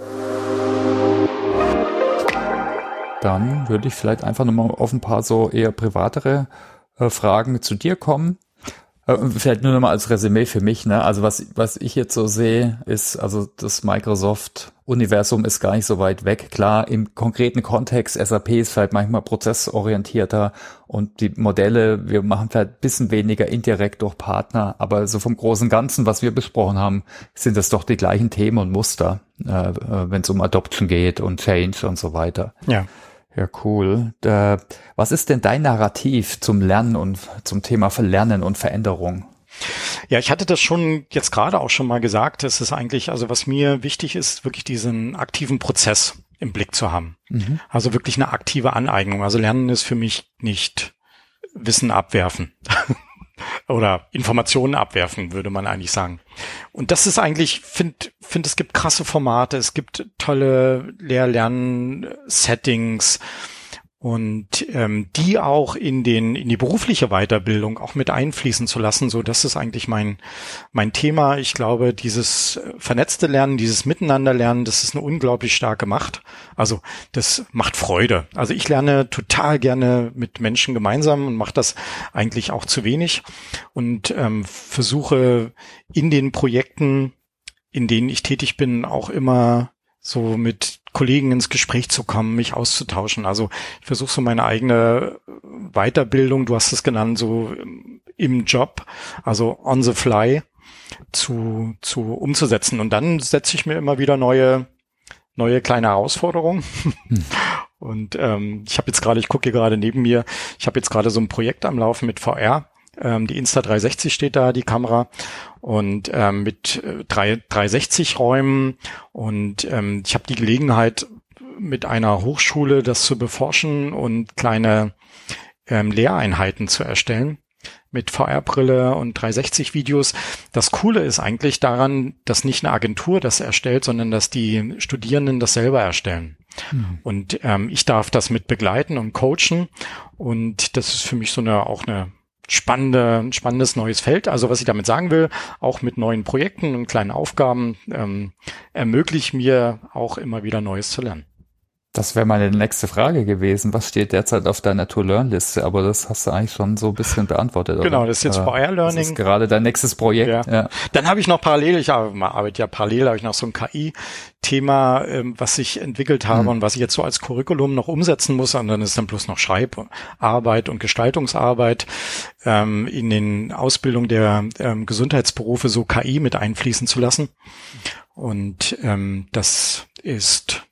Dann würde ich vielleicht einfach nochmal auf ein paar so eher privatere äh, Fragen zu dir kommen. Äh, vielleicht nur nochmal als Resümee für mich, ne? Also was, was ich jetzt so sehe, ist, also das Microsoft-Universum ist gar nicht so weit weg. Klar, im konkreten Kontext, SAP ist vielleicht manchmal prozessorientierter und die Modelle, wir machen vielleicht ein bisschen weniger indirekt durch Partner, aber so vom großen Ganzen, was wir besprochen haben, sind das doch die gleichen Themen und Muster, äh, äh wenn es um Adoption geht und Change und so weiter. Ja. Ja, cool. Da, was ist denn dein Narrativ zum Lernen und zum Thema Verlernen und Veränderung? Ja, ich hatte das schon jetzt gerade auch schon mal gesagt. Es ist eigentlich, also was mir wichtig ist, wirklich diesen aktiven Prozess im Blick zu haben. Mhm. Also wirklich eine aktive Aneignung. Also Lernen ist für mich nicht Wissen abwerfen. Oder Informationen abwerfen, würde man eigentlich sagen. Und das ist eigentlich, finde, find, es gibt krasse Formate, es gibt tolle Lehr-Lern-Settings und ähm, die auch in den in die berufliche Weiterbildung auch mit einfließen zu lassen, so das ist eigentlich mein mein Thema. Ich glaube, dieses vernetzte Lernen, dieses Miteinanderlernen, das ist eine unglaublich starke Macht. Also das macht Freude. Also ich lerne total gerne mit Menschen gemeinsam und mache das eigentlich auch zu wenig und ähm, versuche in den Projekten, in denen ich tätig bin, auch immer so mit Kollegen ins Gespräch zu kommen, mich auszutauschen. Also ich versuche so meine eigene Weiterbildung, du hast es genannt, so im Job, also on the fly zu, zu umzusetzen. Und dann setze ich mir immer wieder neue, neue kleine Herausforderungen. Hm. Und ähm, ich habe jetzt gerade, ich gucke hier gerade neben mir, ich habe jetzt gerade so ein Projekt am Laufen mit VR. Ähm, die Insta360 steht da, die Kamera und ähm, mit äh, 360 Räumen und ähm, ich habe die Gelegenheit mit einer Hochschule das zu beforschen und kleine ähm, Lehreinheiten zu erstellen mit VR-Brille und 360 Videos. Das Coole ist eigentlich daran, dass nicht eine Agentur das erstellt, sondern dass die Studierenden das selber erstellen. Mhm. Und ähm, ich darf das mit begleiten und coachen. Und das ist für mich so eine auch eine spannende, spannendes neues Feld. Also was ich damit sagen will, auch mit neuen Projekten und kleinen Aufgaben ähm, ermöglicht mir auch immer wieder Neues zu lernen. Das wäre meine nächste Frage gewesen. Was steht derzeit auf deiner To-Learn-Liste? Aber das hast du eigentlich schon so ein bisschen beantwortet. Genau, das ist jetzt VR Learning. Das ist gerade dein nächstes Projekt. Ja. ja. Dann habe ich noch parallel, ich arbeite ja parallel, habe ich noch so ein KI-Thema, ähm, was ich entwickelt habe hm. und was ich jetzt so als Curriculum noch umsetzen muss. Und dann ist dann bloß noch Schreibarbeit und Gestaltungsarbeit ähm, in den Ausbildung der ähm, Gesundheitsberufe so KI mit einfließen zu lassen. Und ähm, das ist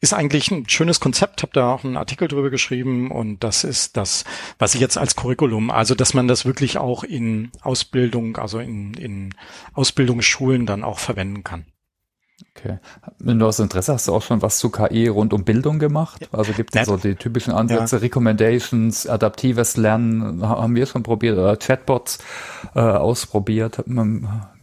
ist eigentlich ein schönes Konzept, habe da auch einen Artikel drüber geschrieben und das ist das, was ich jetzt als Curriculum, also dass man das wirklich auch in Ausbildung, also in, in Ausbildungsschulen dann auch verwenden kann. Okay. Wenn du aus Interesse hast, du auch schon was zu KI rund um Bildung gemacht? Also gibt es so die typischen Ansätze, ja. Recommendations, adaptives Lernen, haben wir schon probiert, oder Chatbots äh, ausprobiert?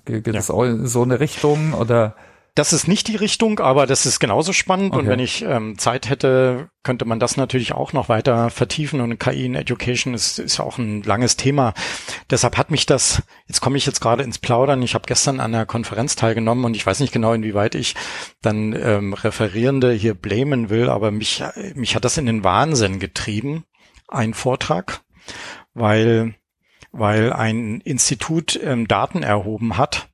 Geht es ja. auch in so eine Richtung oder? Das ist nicht die Richtung, aber das ist genauso spannend. Okay. Und wenn ich ähm, Zeit hätte, könnte man das natürlich auch noch weiter vertiefen. Und KI in Education ist, ist auch ein langes Thema. Deshalb hat mich das, jetzt komme ich jetzt gerade ins Plaudern. Ich habe gestern an einer Konferenz teilgenommen und ich weiß nicht genau, inwieweit ich dann ähm, Referierende hier blamen will, aber mich, mich hat das in den Wahnsinn getrieben, ein Vortrag, weil, weil ein Institut ähm, Daten erhoben hat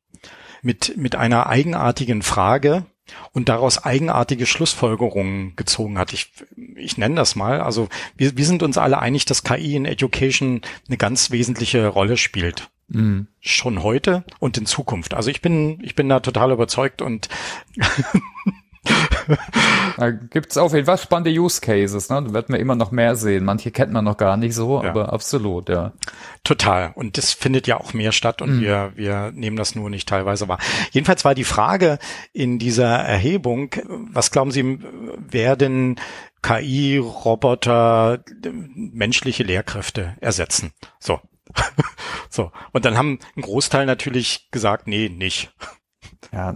mit, mit einer eigenartigen Frage und daraus eigenartige Schlussfolgerungen gezogen hat. Ich, ich nenne das mal. Also wir, wir sind uns alle einig, dass KI in Education eine ganz wesentliche Rolle spielt. Mhm. Schon heute und in Zukunft. Also ich bin, ich bin da total überzeugt und da gibt's auf jeden Fall spannende Use Cases, ne? Da wird man immer noch mehr sehen. Manche kennt man noch gar nicht so, ja. aber absolut, ja. Total. Und das findet ja auch mehr statt und mhm. wir, wir nehmen das nur nicht teilweise wahr. Jedenfalls war die Frage in dieser Erhebung, was glauben Sie, werden KI, Roboter, menschliche Lehrkräfte ersetzen? So. so. Und dann haben ein Großteil natürlich gesagt, nee, nicht. Ja.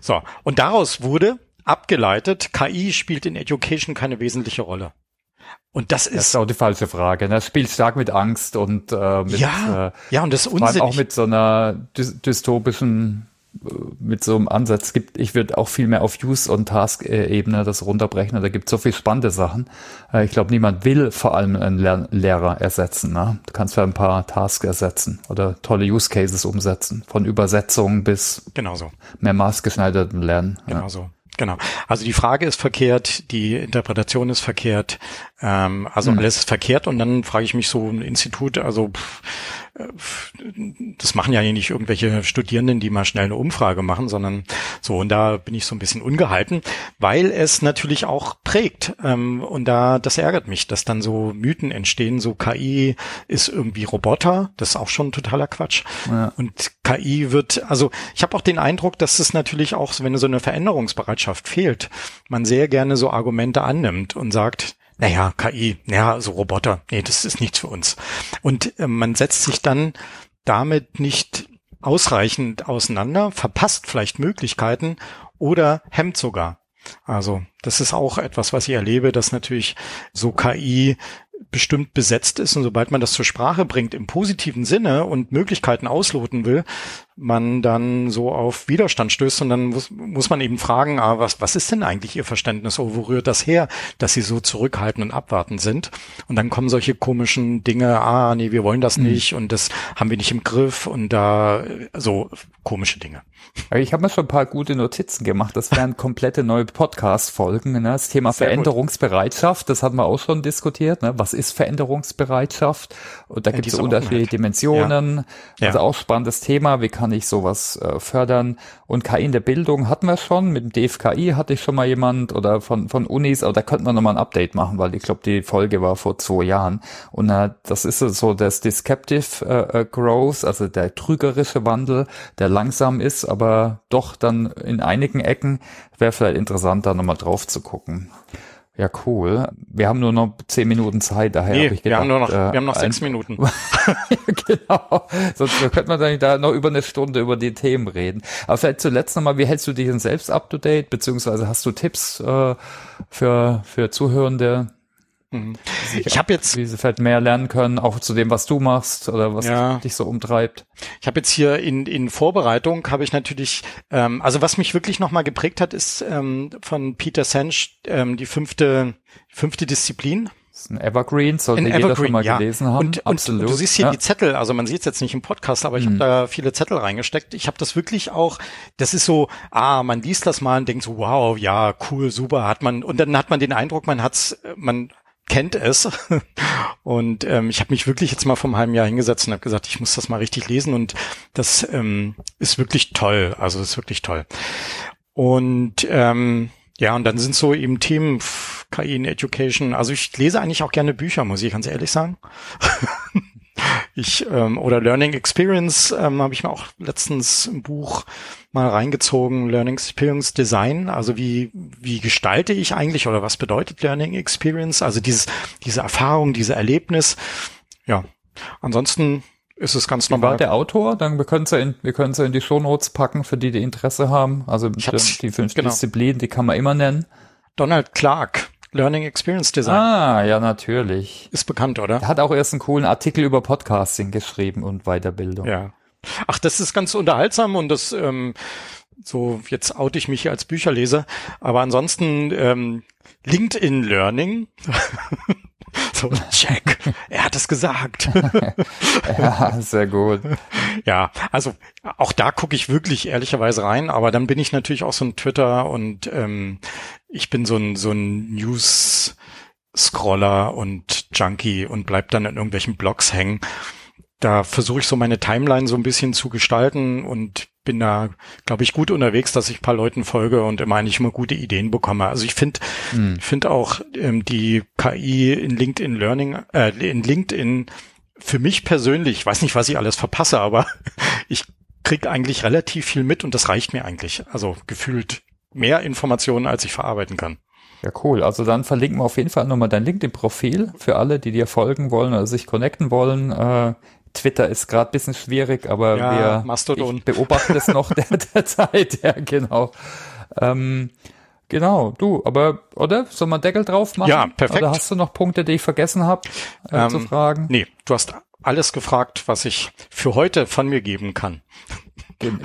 So. Und daraus wurde abgeleitet, KI spielt in Education keine wesentliche Rolle. Und das ist, das ist auch die falsche Frage. Das ne? spielt stark mit Angst und äh, mit, ja, äh, ja, und das ist auch mit so einer dy dystopischen mit so einem Ansatz gibt, ich würde auch viel mehr auf Use- und Task-Ebene das runterbrechen. Da gibt es so viel spannende Sachen. Äh, ich glaube, niemand will vor allem einen Lehr Lehrer ersetzen. Ne? Du kannst ja ein paar Tasks ersetzen oder tolle Use Cases umsetzen. Von Übersetzung bis Genauso. mehr maßgeschneiderten Lernen. Genau so. Genau. Also die Frage ist verkehrt, die Interpretation ist verkehrt, ähm, also mhm. alles ist verkehrt und dann frage ich mich so ein Institut, also pff, das machen ja nicht irgendwelche Studierenden, die mal schnell eine Umfrage machen, sondern so, und da bin ich so ein bisschen ungehalten, weil es natürlich auch prägt. Ähm, und da, das ärgert mich, dass dann so Mythen entstehen, so KI ist irgendwie Roboter, das ist auch schon totaler Quatsch. Ja. Und KI wird, also ich habe auch den Eindruck, dass es natürlich auch, wenn so eine Veränderungsbereitschaft fehlt, man sehr gerne so Argumente annimmt und sagt, naja, KI, naja, so Roboter, nee, das ist nichts für uns. Und äh, man setzt sich dann damit nicht ausreichend auseinander, verpasst vielleicht Möglichkeiten oder hemmt sogar. Also das ist auch etwas, was ich erlebe, dass natürlich so KI bestimmt besetzt ist und sobald man das zur Sprache bringt im positiven Sinne und Möglichkeiten ausloten will, man dann so auf Widerstand stößt und dann muss, muss man eben fragen, ah, was, was ist denn eigentlich Ihr Verständnis oder wo rührt das her, dass Sie so zurückhaltend und abwartend sind? Und dann kommen solche komischen Dinge, ah, nee, wir wollen das mhm. nicht und das haben wir nicht im Griff und da so komische Dinge. Ich habe mir schon ein paar gute Notizen gemacht. Das wären komplette neue Podcast-Folgen. Ne? Das Thema Sehr Veränderungsbereitschaft, das hatten wir auch schon diskutiert. Ne? Was ist Veränderungsbereitschaft? Und da ja, gibt es unterschiedliche Dimensionen. Ja. Also auch spannendes Thema. Wie kann ich sowas äh, fördern? Und KI in der Bildung hatten wir schon. Mit dem DFKI hatte ich schon mal jemand oder von, von Unis, aber da könnten wir nochmal ein Update machen, weil ich glaube, die Folge war vor zwei Jahren. Und äh, das ist so das Deceptive äh, äh, Growth, also der trügerische Wandel, der langsam ist, aber doch dann in einigen Ecken wäre vielleicht interessant, da nochmal drauf zu gucken. Ja, cool. Wir haben nur noch zehn Minuten Zeit, daher nee, habe ich gedacht, wir haben nur noch, äh, wir haben noch sechs Minuten. genau. Sonst könnte man dann da noch über eine Stunde über die Themen reden. Aber vielleicht zuletzt nochmal, wie hältst du dich denn selbst up to date, beziehungsweise hast du Tipps äh, für, für Zuhörende? Mhm. Ich habe jetzt, wie sie vielleicht mehr lernen können, auch zu dem, was du machst oder was ja, dich so umtreibt. Ich habe jetzt hier in, in Vorbereitung habe ich natürlich, ähm, also was mich wirklich nochmal geprägt hat, ist ähm, von Peter Sench ähm, die fünfte fünfte Disziplin. Das ist ein Evergreen, sollte ein jeder Evergreen, schon mal ja. gelesen haben. Und, Absolut. Und du siehst hier ja. die Zettel, also man sieht es jetzt nicht im Podcast, aber ich mhm. habe da viele Zettel reingesteckt. Ich habe das wirklich auch, das ist so, ah, man liest das mal und denkt so, wow, ja, cool, super, hat man, und dann hat man den Eindruck, man hat's, man kennt es. Und ähm, ich habe mich wirklich jetzt mal vom halben Jahr hingesetzt und habe gesagt, ich muss das mal richtig lesen und das ähm, ist wirklich toll. Also ist wirklich toll. Und ähm, ja, und dann sind so eben Themen KI in Education. Also ich lese eigentlich auch gerne Bücher, muss ich ganz ehrlich sagen. ich ähm, oder Learning Experience ähm, habe ich mir auch letztens ein Buch mal reingezogen, Learning Experience Design, also wie, wie gestalte ich eigentlich oder was bedeutet Learning Experience, also dieses, diese Erfahrung, diese Erlebnis. Ja, ansonsten ist es ganz normal. War der Autor? Dann wir können es ja in, wir können es ja in die Shownotes packen, für die, die Interesse haben. Also die, die fünf genau. Disziplinen, die kann man immer nennen. Donald Clark. Learning Experience Design. Ah, ja, natürlich. Ist bekannt, oder? Er hat auch erst einen coolen Artikel über Podcasting geschrieben und Weiterbildung. Ja. Ach, das ist ganz unterhaltsam und das, ähm, so, jetzt oute ich mich hier als Bücherleser, aber ansonsten ähm, LinkedIn Learning. so, check, er hat es gesagt. ja, sehr gut. Ja, also auch da gucke ich wirklich ehrlicherweise rein, aber dann bin ich natürlich auch so ein Twitter und ähm, ich bin so ein, so ein News Scroller und Junkie und bleib dann in irgendwelchen Blogs hängen da versuche ich so meine Timeline so ein bisschen zu gestalten und bin da, glaube ich, gut unterwegs, dass ich ein paar Leuten folge und immer eigentlich immer gute Ideen bekomme. Also ich finde hm. finde auch ähm, die KI in LinkedIn Learning, äh, in LinkedIn für mich persönlich, ich weiß nicht, was ich alles verpasse, aber ich krieg eigentlich relativ viel mit und das reicht mir eigentlich. Also gefühlt mehr Informationen, als ich verarbeiten kann. Ja, cool. Also dann verlinken wir auf jeden Fall nochmal dein LinkedIn-Profil für alle, die dir folgen wollen oder sich connecten wollen. Äh, Twitter ist gerade bisschen schwierig, aber ja, wir Mastodon. Ich beobachten es noch der, der Zeit, ja, genau. Ähm, genau, du, aber, oder? Soll man Deckel drauf machen? Ja, perfekt. Oder hast du noch Punkte, die ich vergessen habe äh, ähm, zu fragen? Nee, du hast alles gefragt, was ich für heute von mir geben kann.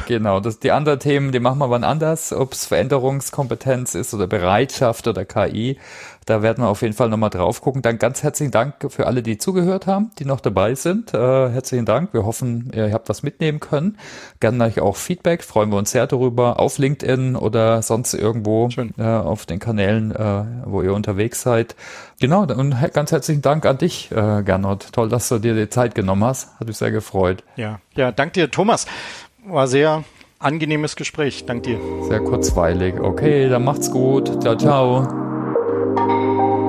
Genau, das, die anderen Themen, die machen wir wann anders, ob es Veränderungskompetenz ist oder Bereitschaft oder KI. Da werden wir auf jeden Fall nochmal drauf gucken. Dann ganz herzlichen Dank für alle, die zugehört haben, die noch dabei sind. Äh, herzlichen Dank. Wir hoffen, ihr habt was mitnehmen können. Gerne euch auch Feedback. Freuen wir uns sehr darüber. Auf LinkedIn oder sonst irgendwo äh, auf den Kanälen, äh, wo ihr unterwegs seid. Genau, und ganz herzlichen Dank an dich, äh, Gernot. Toll, dass du dir die Zeit genommen hast. Hat mich sehr gefreut. Ja, ja, dank dir, Thomas war sehr angenehmes Gespräch. Dank dir. Sehr kurzweilig. Okay, dann macht's gut. Ciao, ciao. Música